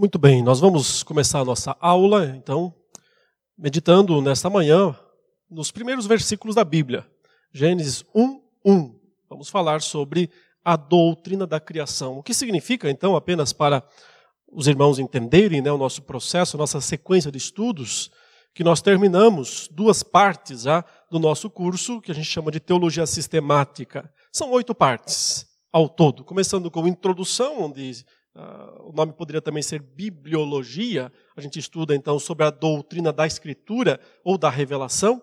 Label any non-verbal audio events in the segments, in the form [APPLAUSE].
Muito bem, nós vamos começar a nossa aula, então, meditando nesta manhã nos primeiros versículos da Bíblia. Gênesis 1, 1. Vamos falar sobre a doutrina da criação. O que significa, então, apenas para os irmãos entenderem né, o nosso processo, a nossa sequência de estudos, que nós terminamos duas partes já do nosso curso, que a gente chama de Teologia Sistemática. São oito partes ao todo, começando com introdução, onde Uh, o nome poderia também ser bibliologia. A gente estuda então sobre a doutrina da escritura ou da revelação.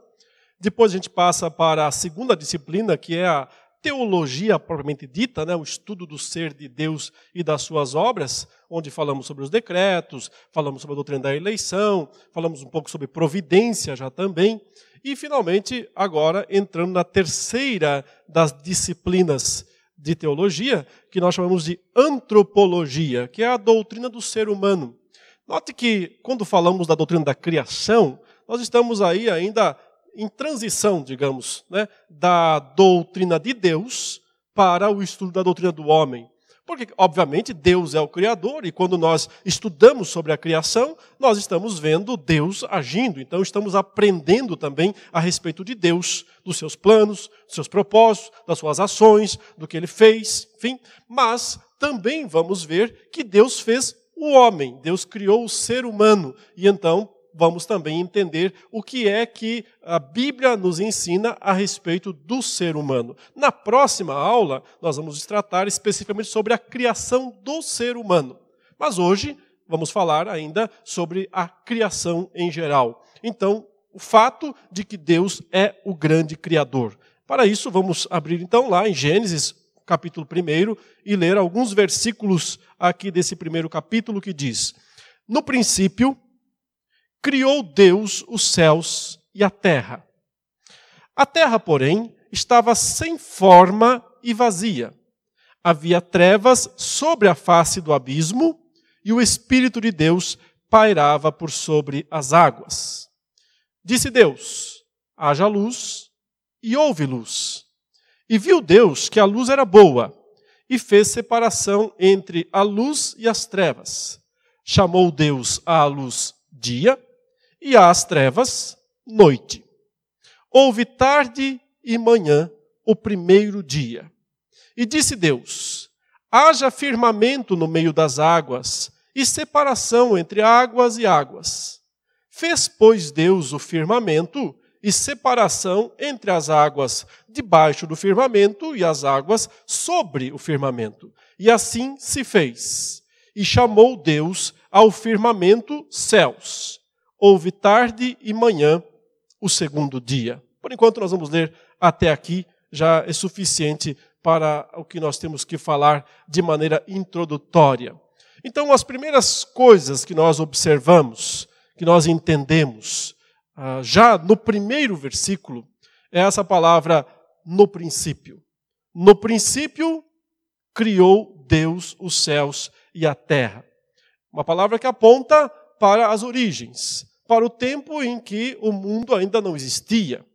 Depois a gente passa para a segunda disciplina, que é a teologia propriamente dita, né, o estudo do ser de Deus e das suas obras, onde falamos sobre os decretos, falamos sobre a doutrina da eleição, falamos um pouco sobre providência já também. E finalmente, agora entrando na terceira das disciplinas de teologia, que nós chamamos de antropologia, que é a doutrina do ser humano. Note que, quando falamos da doutrina da criação, nós estamos aí ainda em transição, digamos, né, da doutrina de Deus para o estudo da doutrina do homem. Porque, obviamente, Deus é o Criador, e quando nós estudamos sobre a criação, nós estamos vendo Deus agindo. Então, estamos aprendendo também a respeito de Deus, dos seus planos, dos seus propósitos, das suas ações, do que ele fez, enfim. Mas também vamos ver que Deus fez o homem, Deus criou o ser humano. E então, vamos também entender o que é que a Bíblia nos ensina a respeito do ser humano. Na próxima aula, nós vamos tratar especificamente sobre a criação do ser humano. Mas hoje, vamos falar ainda sobre a criação em geral. Então, o fato de que Deus é o grande Criador. Para isso, vamos abrir então lá em Gênesis, capítulo 1, e ler alguns versículos aqui desse primeiro capítulo que diz: No princípio, criou Deus os céus e a terra. A terra, porém, estava sem forma e vazia. Havia trevas sobre a face do abismo e o Espírito de Deus pairava por sobre as águas. Disse Deus: haja luz, e houve luz. E viu Deus que a luz era boa, e fez separação entre a luz e as trevas. Chamou Deus à luz dia, e às trevas, noite. Houve tarde e manhã, o primeiro dia. E disse Deus: haja firmamento no meio das águas, e separação entre águas e águas. Fez, pois, Deus o firmamento e separação entre as águas debaixo do firmamento e as águas sobre o firmamento. E assim se fez. E chamou Deus ao firmamento céus houve tarde e manhã o segundo dia. Por enquanto, nós vamos ler até aqui, já é suficiente para o que nós temos que falar de maneira introdutória. Então, as primeiras coisas que nós observamos, que nós entendemos, ah, já no primeiro versículo, é essa palavra no princípio. No princípio, criou Deus os céus e a terra. Uma palavra que aponta para as origens, para o tempo em que o mundo ainda não existia,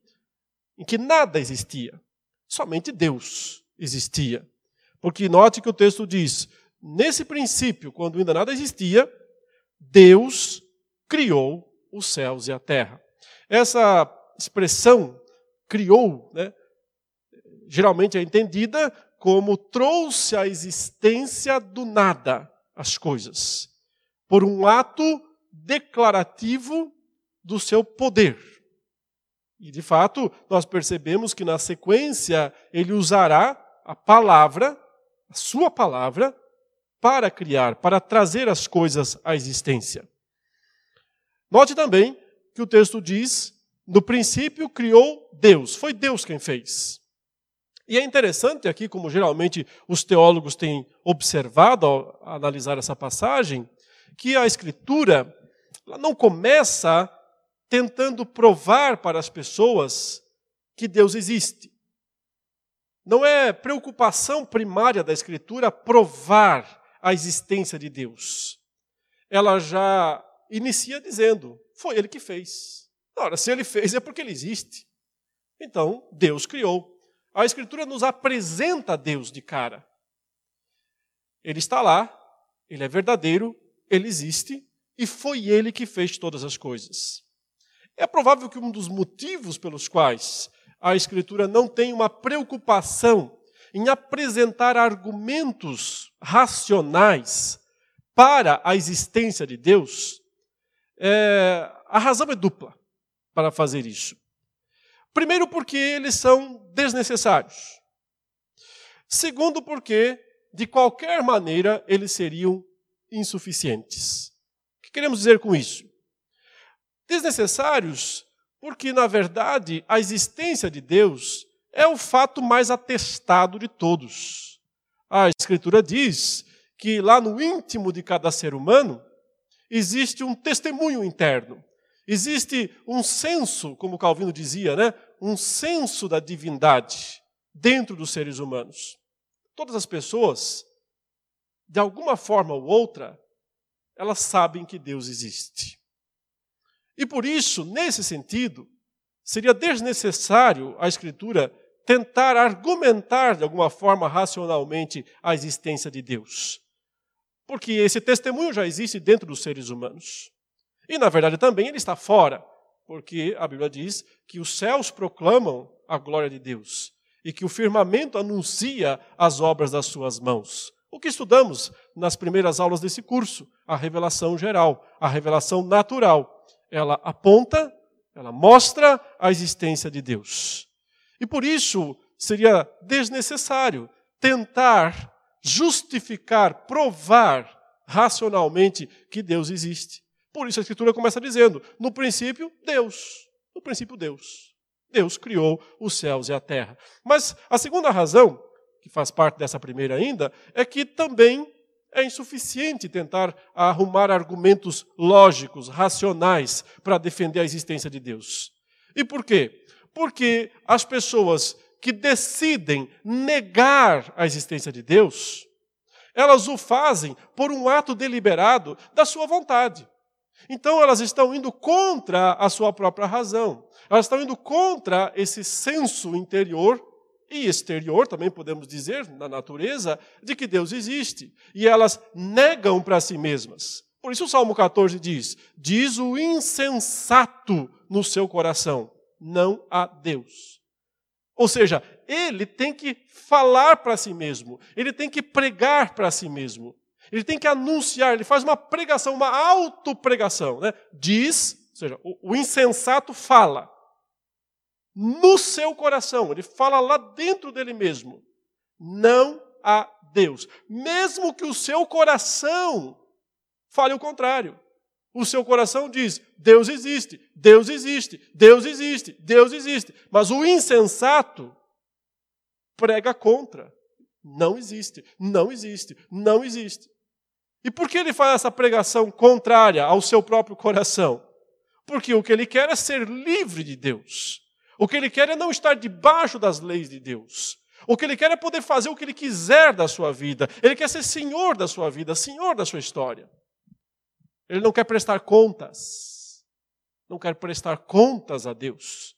em que nada existia, somente Deus existia. Porque note que o texto diz: nesse princípio, quando ainda nada existia, Deus criou os céus e a terra. Essa expressão criou, né, geralmente é entendida como trouxe à existência do nada as coisas, por um ato declarativo do seu poder. E, de fato, nós percebemos que na sequência ele usará a palavra, a sua palavra, para criar, para trazer as coisas à existência. Note também que o texto diz: no princípio criou Deus, foi Deus quem fez. E é interessante aqui, como geralmente os teólogos têm observado ao analisar essa passagem, que a Escritura ela não começa tentando provar para as pessoas que Deus existe. Não é preocupação primária da Escritura provar a existência de Deus. Ela já inicia dizendo: foi Ele que fez. Ora, se Ele fez é porque Ele existe. Então, Deus criou. A Escritura nos apresenta Deus de cara. Ele está lá, Ele é verdadeiro, ele existe e foi ele que fez todas as coisas. É provável que um dos motivos pelos quais a Escritura não tem uma preocupação em apresentar argumentos racionais para a existência de Deus, é, a razão é dupla para fazer isso. Primeiro, porque eles são desnecessários. Segundo, porque, de qualquer maneira, eles seriam insuficientes. Queremos dizer com isso? Desnecessários, porque, na verdade, a existência de Deus é o fato mais atestado de todos. A Escritura diz que lá no íntimo de cada ser humano existe um testemunho interno. Existe um senso, como Calvino dizia, né? um senso da divindade dentro dos seres humanos. Todas as pessoas, de alguma forma ou outra, elas sabem que Deus existe. E por isso, nesse sentido, seria desnecessário a Escritura tentar argumentar de alguma forma racionalmente a existência de Deus. Porque esse testemunho já existe dentro dos seres humanos. E, na verdade, também ele está fora, porque a Bíblia diz que os céus proclamam a glória de Deus e que o firmamento anuncia as obras das suas mãos. O que estudamos nas primeiras aulas desse curso? A revelação geral, a revelação natural. Ela aponta, ela mostra a existência de Deus. E por isso seria desnecessário tentar justificar, provar racionalmente que Deus existe. Por isso a Escritura começa dizendo: no princípio, Deus. No princípio, Deus. Deus criou os céus e a terra. Mas a segunda razão, que faz parte dessa primeira ainda, é que também é insuficiente tentar arrumar argumentos lógicos, racionais, para defender a existência de Deus. E por quê? Porque as pessoas que decidem negar a existência de Deus, elas o fazem por um ato deliberado da sua vontade. Então elas estão indo contra a sua própria razão. Elas estão indo contra esse senso interior e exterior, também podemos dizer, na natureza, de que Deus existe. E elas negam para si mesmas. Por isso o Salmo 14 diz: Diz o insensato no seu coração: Não há Deus. Ou seja, ele tem que falar para si mesmo, ele tem que pregar para si mesmo. Ele tem que anunciar, ele faz uma pregação, uma autopregação. Né? Diz, ou seja, o, o insensato fala no seu coração, ele fala lá dentro dele mesmo. Não há Deus. Mesmo que o seu coração fale o contrário. O seu coração diz: Deus existe, Deus existe, Deus existe, Deus existe. Mas o insensato prega contra. Não existe, não existe, não existe. E por que ele faz essa pregação contrária ao seu próprio coração? Porque o que ele quer é ser livre de Deus. O que ele quer é não estar debaixo das leis de Deus. O que ele quer é poder fazer o que ele quiser da sua vida. Ele quer ser senhor da sua vida, senhor da sua história. Ele não quer prestar contas. Não quer prestar contas a Deus.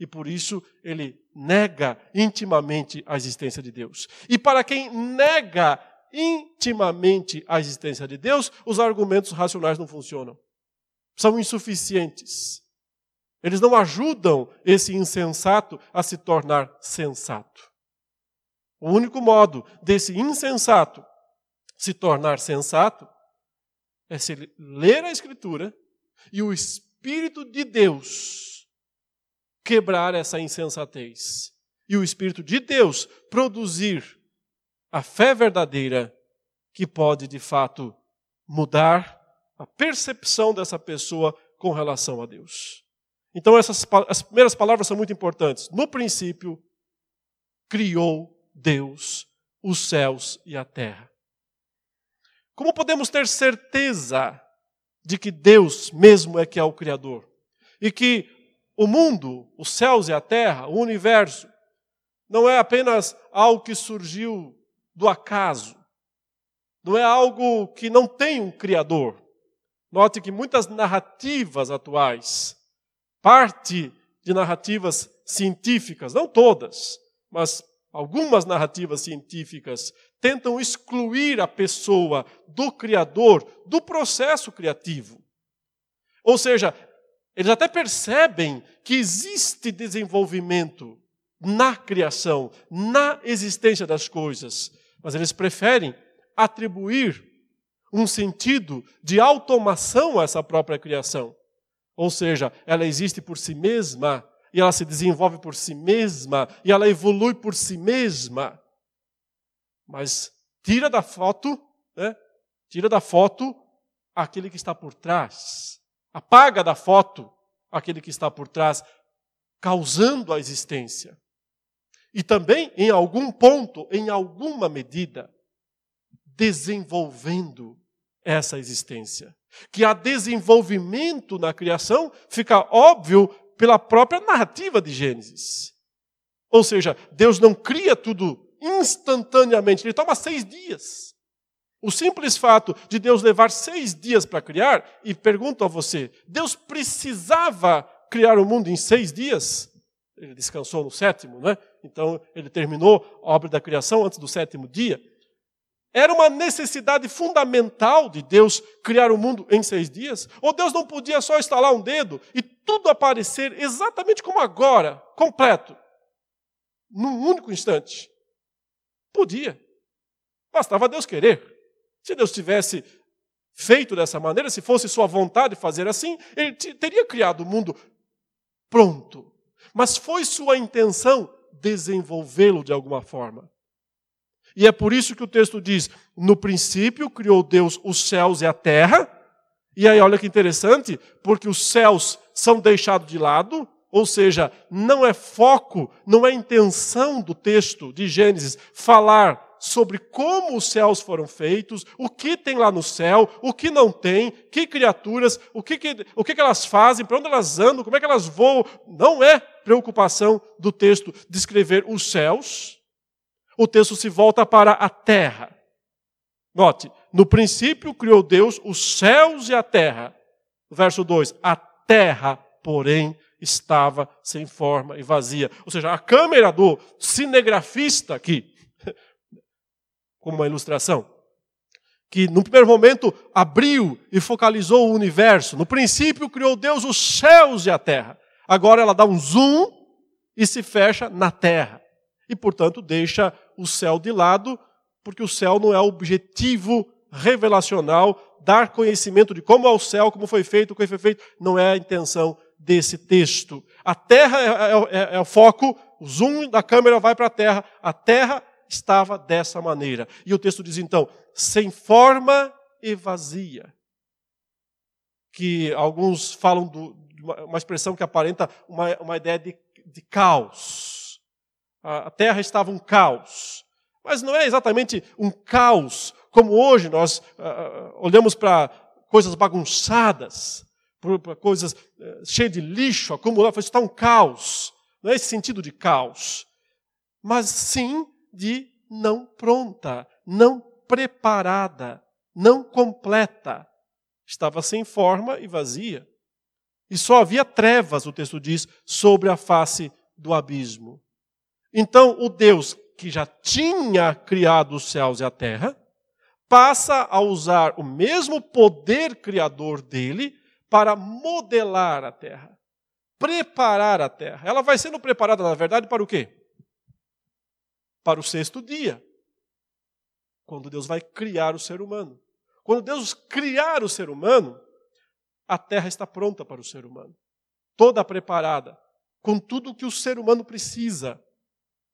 E por isso ele nega intimamente a existência de Deus. E para quem nega intimamente a existência de Deus, os argumentos racionais não funcionam. São insuficientes. Eles não ajudam esse insensato a se tornar sensato. O único modo desse insensato se tornar sensato é se ele ler a Escritura e o Espírito de Deus quebrar essa insensatez. E o Espírito de Deus produzir a fé verdadeira que pode de fato mudar a percepção dessa pessoa com relação a Deus. Então essas as primeiras palavras são muito importantes. No princípio criou Deus os céus e a terra. Como podemos ter certeza de que Deus mesmo é que é o criador e que o mundo, os céus e a terra, o universo não é apenas algo que surgiu do acaso. Não é algo que não tem um criador. Note que muitas narrativas atuais, parte de narrativas científicas, não todas, mas algumas narrativas científicas tentam excluir a pessoa do Criador do processo criativo. Ou seja, eles até percebem que existe desenvolvimento na criação, na existência das coisas, mas eles preferem atribuir um sentido de automação a essa própria criação. Ou seja, ela existe por si mesma, e ela se desenvolve por si mesma, e ela evolui por si mesma. Mas tira da foto, né? tira da foto aquele que está por trás. Apaga da foto aquele que está por trás, causando a existência. E também, em algum ponto, em alguma medida, desenvolvendo essa existência. Que há desenvolvimento na criação fica óbvio pela própria narrativa de Gênesis. Ou seja, Deus não cria tudo instantaneamente, ele toma seis dias. O simples fato de Deus levar seis dias para criar, e pergunto a você: Deus precisava criar o mundo em seis dias? Ele descansou no sétimo, né? Então ele terminou a obra da criação antes do sétimo dia. Era uma necessidade fundamental de Deus criar o mundo em seis dias? Ou Deus não podia só estalar um dedo e tudo aparecer exatamente como agora, completo, num único instante? Podia. Bastava Deus querer. Se Deus tivesse feito dessa maneira, se fosse sua vontade fazer assim, ele teria criado o mundo pronto. Mas foi sua intenção desenvolvê-lo de alguma forma. E é por isso que o texto diz: no princípio criou Deus os céus e a terra. E aí, olha que interessante, porque os céus são deixados de lado, ou seja, não é foco, não é intenção do texto de Gênesis falar sobre como os céus foram feitos, o que tem lá no céu, o que não tem, que criaturas, o que, que, o que, que elas fazem, para onde elas andam, como é que elas voam. Não é preocupação do texto descrever os céus. O texto se volta para a terra. Note, no princípio criou Deus os céus e a terra. Verso 2: A terra, porém, estava sem forma e vazia. Ou seja, a câmera do cinegrafista aqui [LAUGHS] como uma ilustração, que no primeiro momento abriu e focalizou o universo. No princípio criou Deus os céus e a terra. Agora ela dá um zoom e se fecha na terra. E, portanto, deixa o céu de lado, porque o céu não é objetivo revelacional, dar conhecimento de como é o céu, como foi feito, o que foi feito, não é a intenção desse texto. A terra é, é, é, é o foco, o zoom da câmera vai para a terra, a terra estava dessa maneira. E o texto diz então: sem forma e vazia. Que alguns falam de uma expressão que aparenta uma, uma ideia de, de caos. A terra estava um caos. Mas não é exatamente um caos como hoje nós uh, olhamos para coisas bagunçadas, para coisas uh, cheias de lixo acumulado, está um caos. Não é esse sentido de caos. Mas sim de não pronta, não preparada, não completa. Estava sem forma e vazia. E só havia trevas, o texto diz, sobre a face do abismo. Então, o Deus que já tinha criado os céus e a terra, passa a usar o mesmo poder criador dele para modelar a terra, preparar a terra. Ela vai sendo preparada, na verdade, para o quê? para o sexto dia, quando Deus vai criar o ser humano. Quando Deus criar o ser humano, a terra está pronta para o ser humano, toda preparada, com tudo o que o ser humano precisa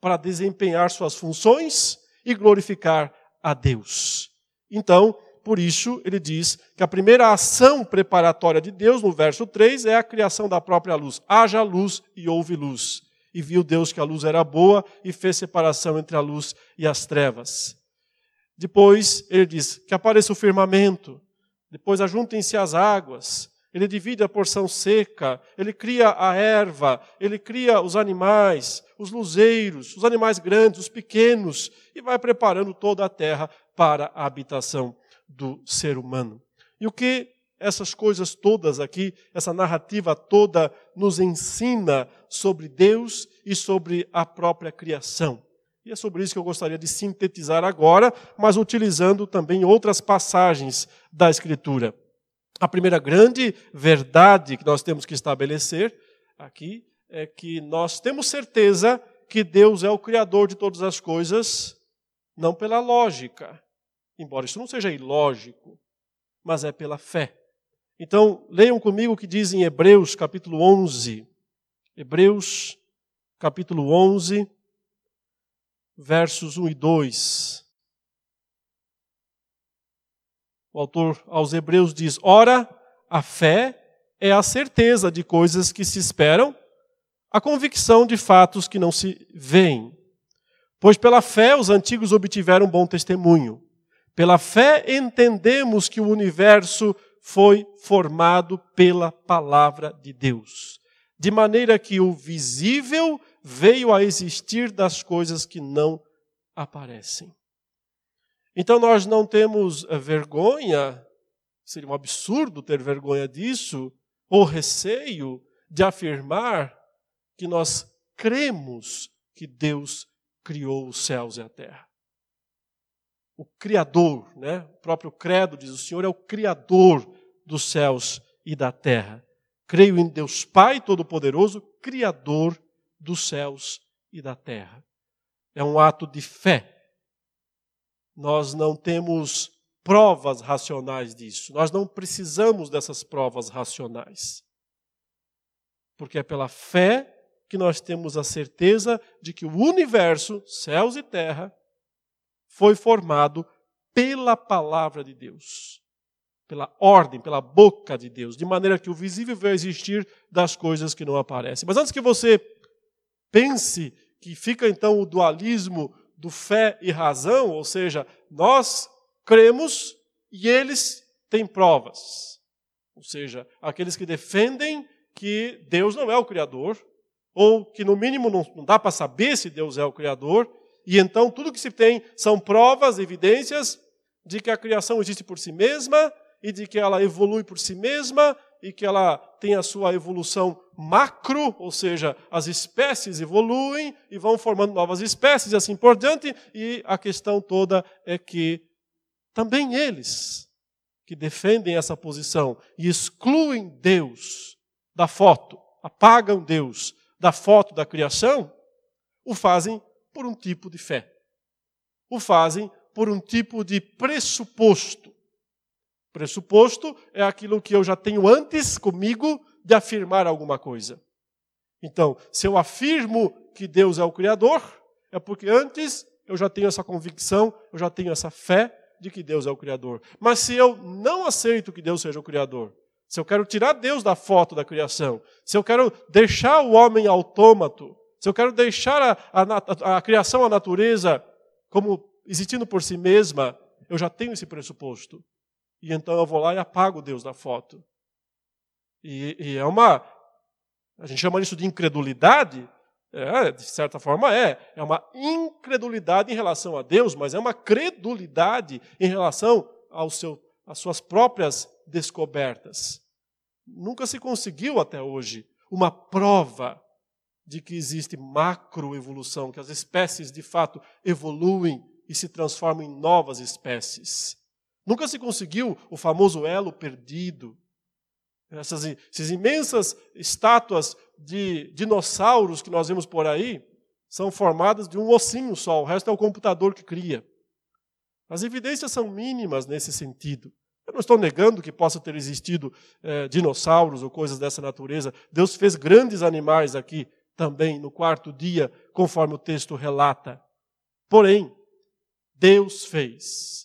para desempenhar suas funções e glorificar a Deus. Então, por isso, ele diz que a primeira ação preparatória de Deus, no verso 3, é a criação da própria luz. Haja luz e houve luz e viu Deus que a luz era boa e fez separação entre a luz e as trevas. Depois ele diz que apareça o firmamento, depois ajuntem-se as águas, ele divide a porção seca, ele cria a erva, ele cria os animais, os luzeiros, os animais grandes, os pequenos, e vai preparando toda a terra para a habitação do ser humano. E o que essas coisas todas aqui, essa narrativa toda, nos ensina sobre Deus e sobre a própria criação. E é sobre isso que eu gostaria de sintetizar agora, mas utilizando também outras passagens da Escritura. A primeira grande verdade que nós temos que estabelecer aqui é que nós temos certeza que Deus é o Criador de todas as coisas, não pela lógica, embora isso não seja ilógico, mas é pela fé. Então, leiam comigo o que diz em Hebreus capítulo 11. Hebreus capítulo 11, versos 1 e 2. O autor aos Hebreus diz: Ora, a fé é a certeza de coisas que se esperam, a convicção de fatos que não se veem. Pois pela fé os antigos obtiveram bom testemunho. Pela fé entendemos que o universo foi formado pela palavra de Deus, de maneira que o visível veio a existir das coisas que não aparecem. Então nós não temos eh, vergonha, seria um absurdo ter vergonha disso, ou receio de afirmar que nós cremos que Deus criou os céus e a terra. O Criador, né? o próprio credo diz: o Senhor é o Criador dos céus e da terra. Creio em Deus Pai Todo-Poderoso, Criador dos céus e da terra. É um ato de fé. Nós não temos provas racionais disso. Nós não precisamos dessas provas racionais. Porque é pela fé que nós temos a certeza de que o universo, céus e terra, foi formado pela palavra de Deus, pela ordem, pela boca de Deus, de maneira que o visível vai existir das coisas que não aparecem. Mas antes que você pense que fica então o dualismo do fé e razão, ou seja, nós cremos e eles têm provas. Ou seja, aqueles que defendem que Deus não é o Criador, ou que no mínimo não, não dá para saber se Deus é o Criador, e então tudo que se tem são provas, evidências de que a criação existe por si mesma e de que ela evolui por si mesma e que ela tem a sua evolução macro, ou seja, as espécies evoluem e vão formando novas espécies e assim por diante, e a questão toda é que também eles que defendem essa posição e excluem Deus da foto, apagam Deus da foto da criação, o fazem por um tipo de fé. O fazem por um tipo de pressuposto. Pressuposto é aquilo que eu já tenho antes comigo de afirmar alguma coisa. Então, se eu afirmo que Deus é o Criador, é porque antes eu já tenho essa convicção, eu já tenho essa fé de que Deus é o Criador. Mas se eu não aceito que Deus seja o Criador, se eu quero tirar Deus da foto da criação, se eu quero deixar o homem autômato, se eu quero deixar a, a, a criação, a natureza, como existindo por si mesma, eu já tenho esse pressuposto. E então eu vou lá e apago Deus da foto. E, e é uma. A gente chama isso de incredulidade. É, de certa forma é. É uma incredulidade em relação a Deus, mas é uma credulidade em relação ao seu, às suas próprias descobertas. Nunca se conseguiu até hoje uma prova de que existe macroevolução, que as espécies de fato evoluem e se transformam em novas espécies. Nunca se conseguiu o famoso elo perdido. Essas, essas imensas estátuas de dinossauros que nós vemos por aí são formadas de um ossinho só, o resto é o computador que cria. As evidências são mínimas nesse sentido. Eu não estou negando que possa ter existido é, dinossauros ou coisas dessa natureza. Deus fez grandes animais aqui também no quarto dia, conforme o texto relata. Porém, Deus fez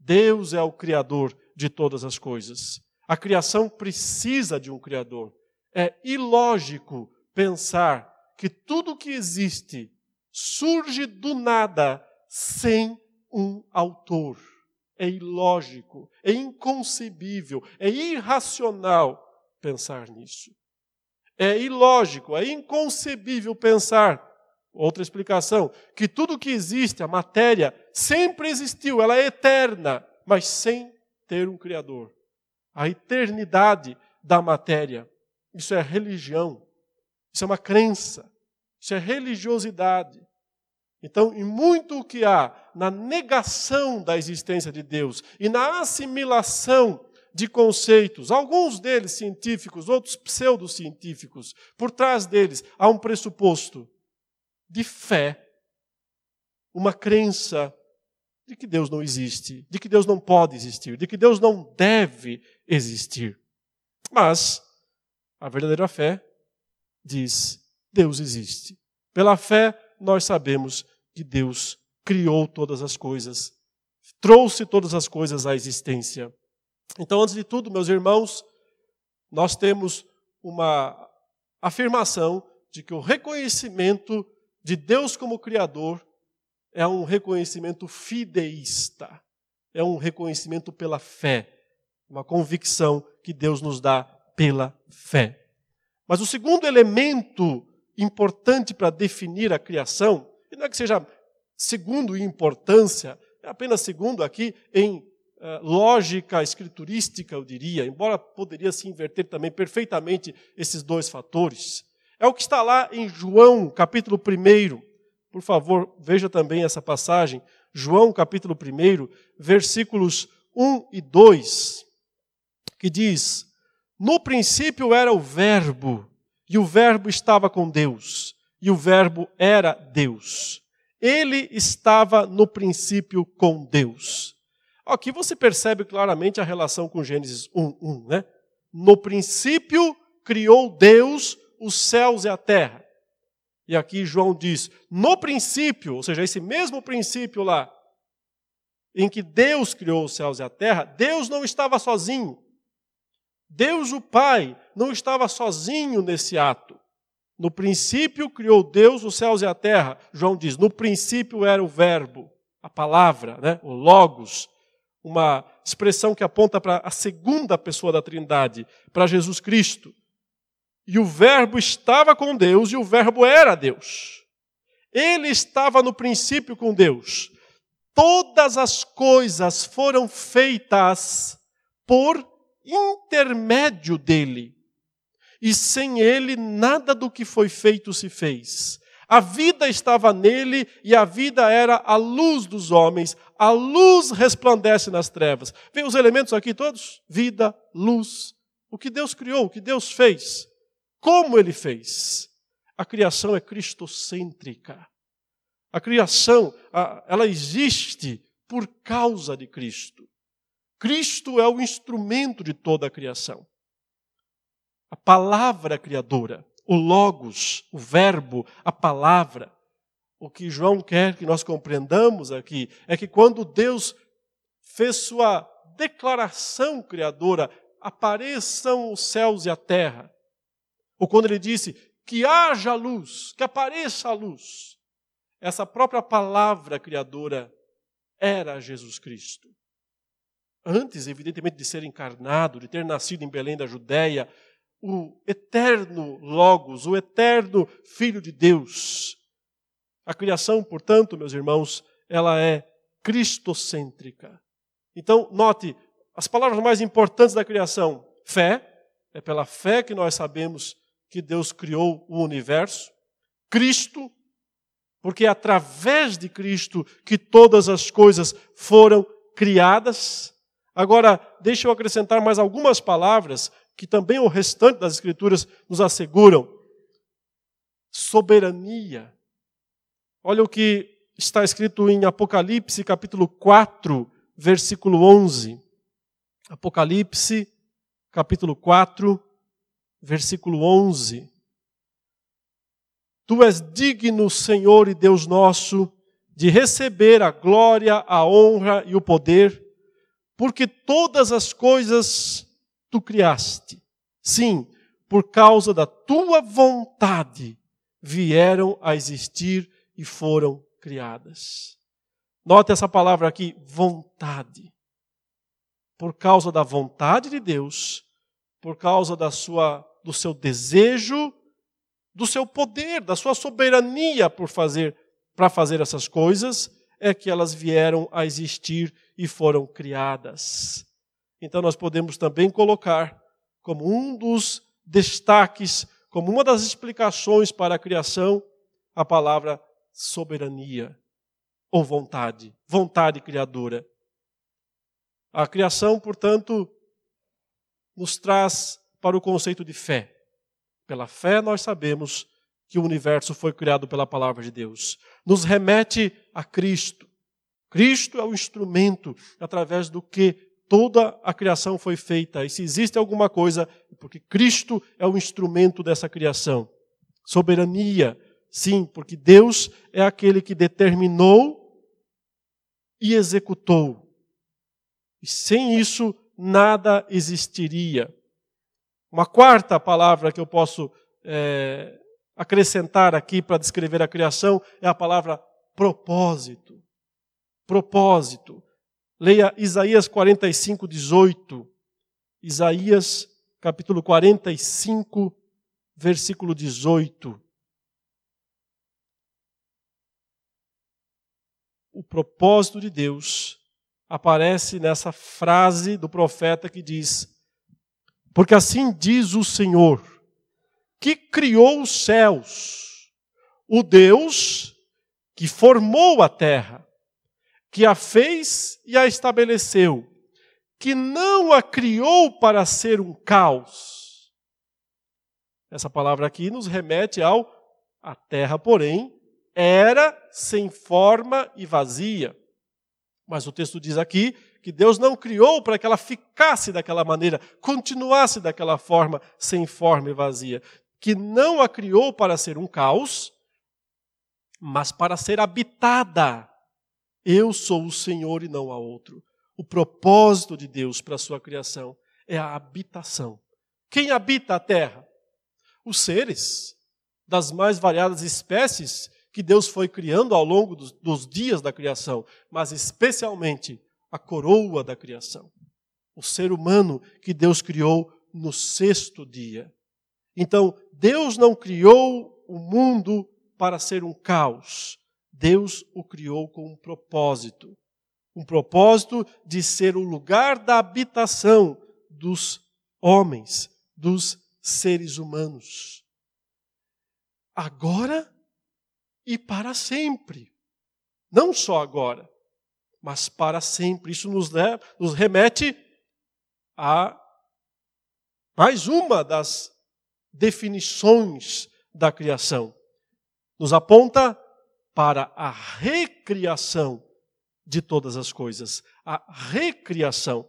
Deus é o Criador de todas as coisas. A criação precisa de um Criador. É ilógico pensar que tudo que existe surge do nada sem um autor. É ilógico, é inconcebível, é irracional pensar nisso. É ilógico, é inconcebível pensar Outra explicação, que tudo que existe, a matéria, sempre existiu, ela é eterna, mas sem ter um Criador. A eternidade da matéria, isso é religião, isso é uma crença, isso é religiosidade. Então, em muito o que há na negação da existência de Deus e na assimilação de conceitos, alguns deles científicos, outros pseudocientíficos, por trás deles há um pressuposto de fé, uma crença de que Deus não existe, de que Deus não pode existir, de que Deus não deve existir. Mas a verdadeira fé diz: Deus existe. Pela fé, nós sabemos que Deus criou todas as coisas, trouxe todas as coisas à existência. Então, antes de tudo, meus irmãos, nós temos uma afirmação de que o reconhecimento de Deus como Criador é um reconhecimento fideísta, é um reconhecimento pela fé, uma convicção que Deus nos dá pela fé. Mas o segundo elemento importante para definir a criação, e não é que seja segundo em importância, é apenas segundo aqui em uh, lógica escriturística, eu diria, embora poderia se inverter também perfeitamente esses dois fatores. É o que está lá em João, capítulo 1. Por favor, veja também essa passagem, João capítulo 1, versículos 1 e 2, que diz: No princípio era o Verbo, e o Verbo estava com Deus, e o Verbo era Deus. Ele estava no princípio com Deus. Aqui você percebe claramente a relação com Gênesis 1, 1, né? No princípio criou Deus os céus e a terra. E aqui João diz: no princípio, ou seja, esse mesmo princípio lá, em que Deus criou os céus e a terra, Deus não estava sozinho. Deus, o Pai, não estava sozinho nesse ato. No princípio criou Deus os céus e a terra. João diz: no princípio era o Verbo, a palavra, né? o Logos, uma expressão que aponta para a segunda pessoa da Trindade, para Jesus Cristo. E o Verbo estava com Deus e o Verbo era Deus. Ele estava no princípio com Deus. Todas as coisas foram feitas por intermédio dele. E sem ele, nada do que foi feito se fez. A vida estava nele e a vida era a luz dos homens. A luz resplandece nas trevas. Vem os elementos aqui todos? Vida, luz. O que Deus criou, o que Deus fez. Como ele fez? A criação é cristocêntrica. A criação, ela existe por causa de Cristo. Cristo é o instrumento de toda a criação. A palavra criadora, o Logos, o Verbo, a palavra. O que João quer que nós compreendamos aqui é que quando Deus fez sua declaração criadora, apareçam os céus e a terra, ou quando ele disse que haja luz, que apareça a luz. Essa própria palavra criadora era Jesus Cristo. Antes, evidentemente, de ser encarnado, de ter nascido em Belém da Judéia, o eterno Logos, o eterno Filho de Deus. A criação, portanto, meus irmãos, ela é cristocêntrica. Então, note as palavras mais importantes da criação: fé, é pela fé que nós sabemos que Deus criou o universo, Cristo, porque é através de Cristo que todas as coisas foram criadas. Agora, deixa eu acrescentar mais algumas palavras que também o restante das Escrituras nos asseguram. Soberania. Olha o que está escrito em Apocalipse, capítulo 4, versículo 11. Apocalipse, capítulo 4, versículo 11. Tu és digno, Senhor e Deus nosso, de receber a glória, a honra e o poder, porque todas as coisas tu criaste. Sim, por causa da tua vontade vieram a existir e foram criadas. Note essa palavra aqui, vontade. Por causa da vontade de Deus, por causa da sua do seu desejo, do seu poder, da sua soberania por fazer para fazer essas coisas, é que elas vieram a existir e foram criadas. Então nós podemos também colocar como um dos destaques, como uma das explicações para a criação, a palavra soberania ou vontade, vontade criadora. A criação, portanto, nos traz para o conceito de fé. Pela fé, nós sabemos que o universo foi criado pela palavra de Deus. Nos remete a Cristo. Cristo é o instrumento através do que toda a criação foi feita. E se existe alguma coisa, é porque Cristo é o instrumento dessa criação. Soberania, sim, porque Deus é aquele que determinou e executou. E sem isso, nada existiria. Uma quarta palavra que eu posso é, acrescentar aqui para descrever a criação é a palavra propósito. Propósito. Leia Isaías 45, 18. Isaías capítulo 45, versículo 18. O propósito de Deus aparece nessa frase do profeta que diz: Porque assim diz o Senhor, que criou os céus, o Deus que formou a terra, que a fez e a estabeleceu, que não a criou para ser um caos. Essa palavra aqui nos remete ao a terra, porém, era sem forma e vazia. Mas o texto diz aqui que Deus não criou para que ela ficasse daquela maneira, continuasse daquela forma, sem forma e vazia. Que não a criou para ser um caos, mas para ser habitada. Eu sou o Senhor e não há outro. O propósito de Deus para a sua criação é a habitação. Quem habita a terra? Os seres das mais variadas espécies que Deus foi criando ao longo dos, dos dias da criação, mas especialmente a coroa da criação, o ser humano que Deus criou no sexto dia. Então, Deus não criou o mundo para ser um caos. Deus o criou com um propósito. Um propósito de ser o lugar da habitação dos homens, dos seres humanos. Agora e para sempre. Não só agora, mas para sempre. Isso nos, leva, nos remete a mais uma das definições da criação. Nos aponta para a recriação de todas as coisas. A recriação.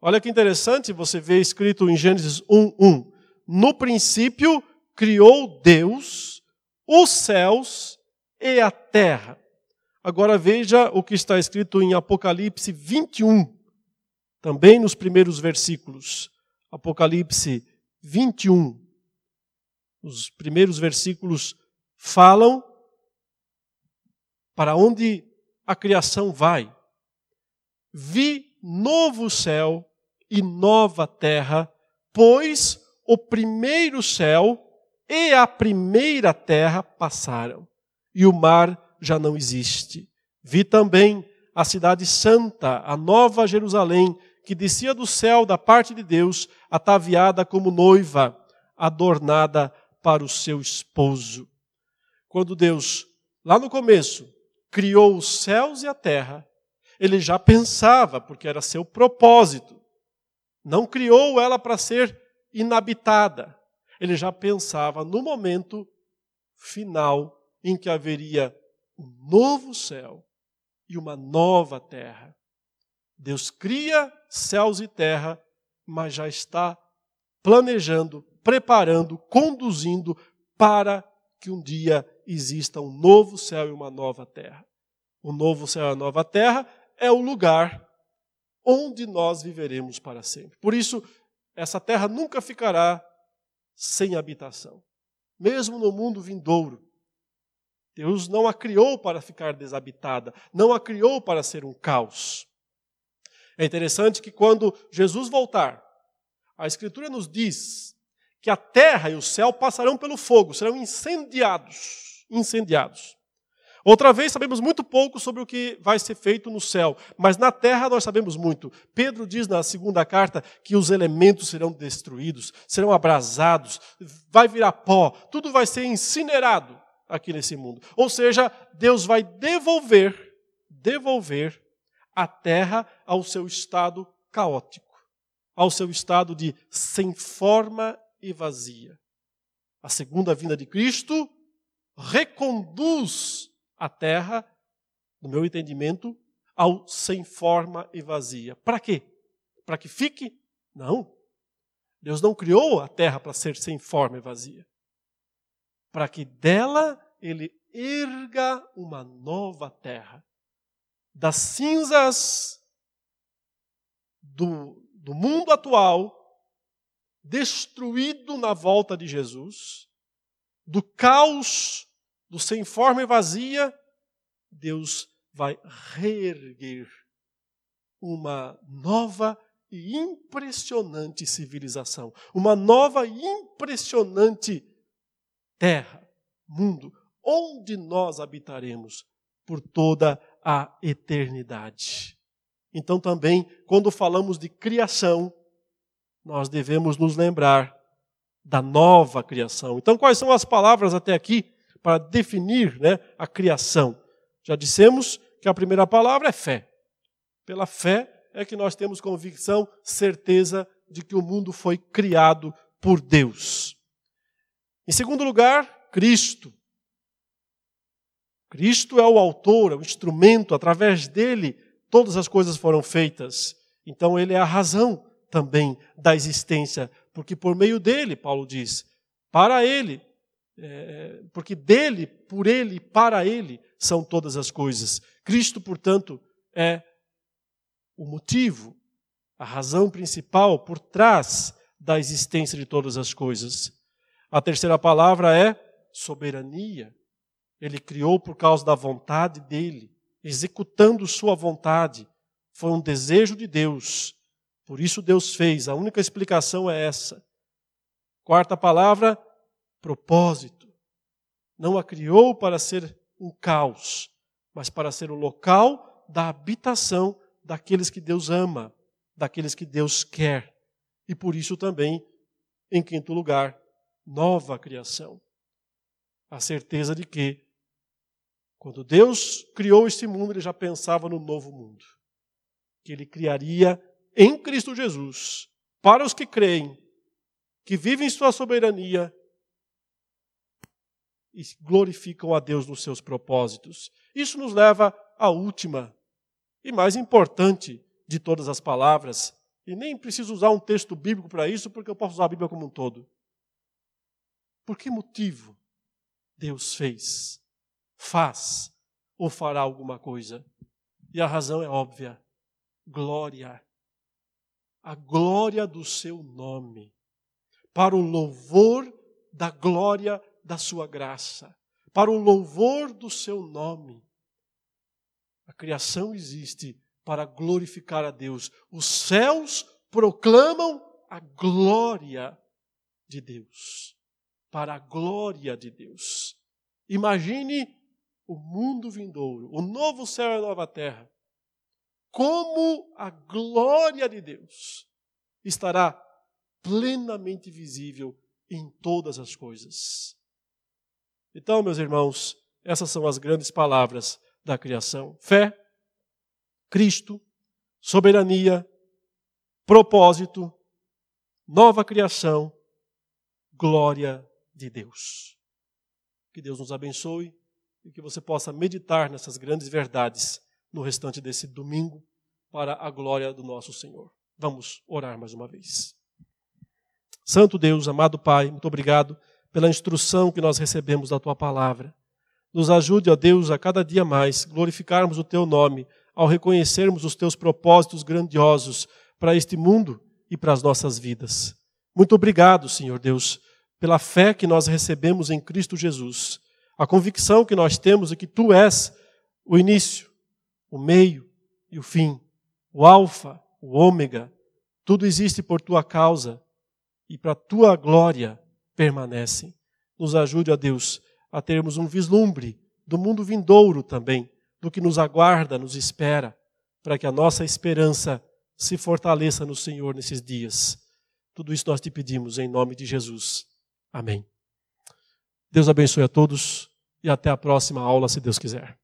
Olha que interessante, você vê escrito em Gênesis 1:1. No princípio criou Deus os céus e a terra. Agora veja o que está escrito em Apocalipse 21, também nos primeiros versículos. Apocalipse 21. Os primeiros versículos falam para onde a criação vai. Vi novo céu e nova terra, pois o primeiro céu e a primeira terra passaram e o mar já não existe. Vi também a cidade santa, a nova Jerusalém, que descia do céu da parte de Deus, ataviada como noiva, adornada para o seu esposo. Quando Deus, lá no começo, criou os céus e a terra, ele já pensava, porque era seu propósito. Não criou ela para ser inabitada. Ele já pensava no momento final em que haveria um novo céu e uma nova terra. Deus cria céus e terra, mas já está planejando, preparando, conduzindo para que um dia exista um novo céu e uma nova terra. O novo céu e a nova terra é o lugar onde nós viveremos para sempre. Por isso, essa terra nunca ficará sem habitação. Mesmo no mundo vindouro, Deus não a criou para ficar desabitada, não a criou para ser um caos. É interessante que quando Jesus voltar, a Escritura nos diz que a terra e o céu passarão pelo fogo, serão incendiados. Incendiados. Outra vez, sabemos muito pouco sobre o que vai ser feito no céu, mas na terra nós sabemos muito. Pedro diz na segunda carta que os elementos serão destruídos, serão abrasados, vai virar pó, tudo vai ser incinerado aqui nesse mundo. Ou seja, Deus vai devolver, devolver a terra ao seu estado caótico, ao seu estado de sem forma e vazia. A segunda vinda de Cristo reconduz a terra, no meu entendimento, ao sem forma e vazia. Para quê? Para que fique? Não. Deus não criou a terra para ser sem forma e vazia. Para que dela ele erga uma nova terra. Das cinzas do, do mundo atual, destruído na volta de Jesus, do caos, do sem forma e vazia, Deus vai reerguer uma nova e impressionante civilização, uma nova e impressionante terra, mundo, onde nós habitaremos por toda a eternidade. Então, também, quando falamos de criação, nós devemos nos lembrar da nova criação. Então, quais são as palavras até aqui para definir né, a criação? Já dissemos que a primeira palavra é fé. Pela fé é que nós temos convicção, certeza de que o mundo foi criado por Deus. Em segundo lugar, Cristo. Cristo é o autor, é o instrumento, através dele todas as coisas foram feitas. Então ele é a razão também da existência, porque por meio dele, Paulo diz, para ele, é, porque dele, por ele, para ele são todas as coisas. Cristo, portanto, é o motivo, a razão principal por trás da existência de todas as coisas. A terceira palavra é soberania. Ele criou por causa da vontade dele, executando sua vontade. Foi um desejo de Deus. Por isso Deus fez. A única explicação é essa. Quarta palavra, propósito. Não a criou para ser um caos, mas para ser o local da habitação daqueles que Deus ama, daqueles que Deus quer. E por isso também, em quinto lugar, nova criação. A certeza de que, quando Deus criou este mundo, ele já pensava no novo mundo. Que ele criaria em Cristo Jesus, para os que creem, que vivem em sua soberania e glorificam a Deus nos seus propósitos. Isso nos leva à última e mais importante de todas as palavras, e nem preciso usar um texto bíblico para isso, porque eu posso usar a Bíblia como um todo. Por que motivo Deus fez, faz ou fará alguma coisa? E a razão é óbvia: glória a glória do seu nome, para o louvor da glória da sua graça, para o louvor do seu nome. A criação existe para glorificar a Deus. Os céus proclamam a glória de Deus. Para a glória de Deus. Imagine o mundo vindouro, o novo céu e a nova terra, como a glória de Deus estará plenamente visível em todas as coisas. Então, meus irmãos, essas são as grandes palavras da criação: fé, Cristo, soberania, propósito, nova criação, glória de Deus. Que Deus nos abençoe e que você possa meditar nessas grandes verdades no restante desse domingo para a glória do nosso Senhor. Vamos orar mais uma vez. Santo Deus, amado Pai, muito obrigado pela instrução que nós recebemos da tua palavra. Nos ajude, ó Deus, a cada dia mais glorificarmos o teu nome ao reconhecermos os teus propósitos grandiosos para este mundo e para as nossas vidas. Muito obrigado, Senhor Deus, pela fé que nós recebemos em Cristo Jesus, a convicção que nós temos de que tu és o início, o meio e o fim, o Alfa, o Ômega, tudo existe por tua causa e para tua glória permanecem. Nos ajude, ó Deus, a termos um vislumbre do mundo vindouro também, do que nos aguarda, nos espera, para que a nossa esperança se fortaleça no Senhor nesses dias. Tudo isso nós te pedimos em nome de Jesus. Amém. Deus abençoe a todos. e até a próxima aula, se Deus quiser.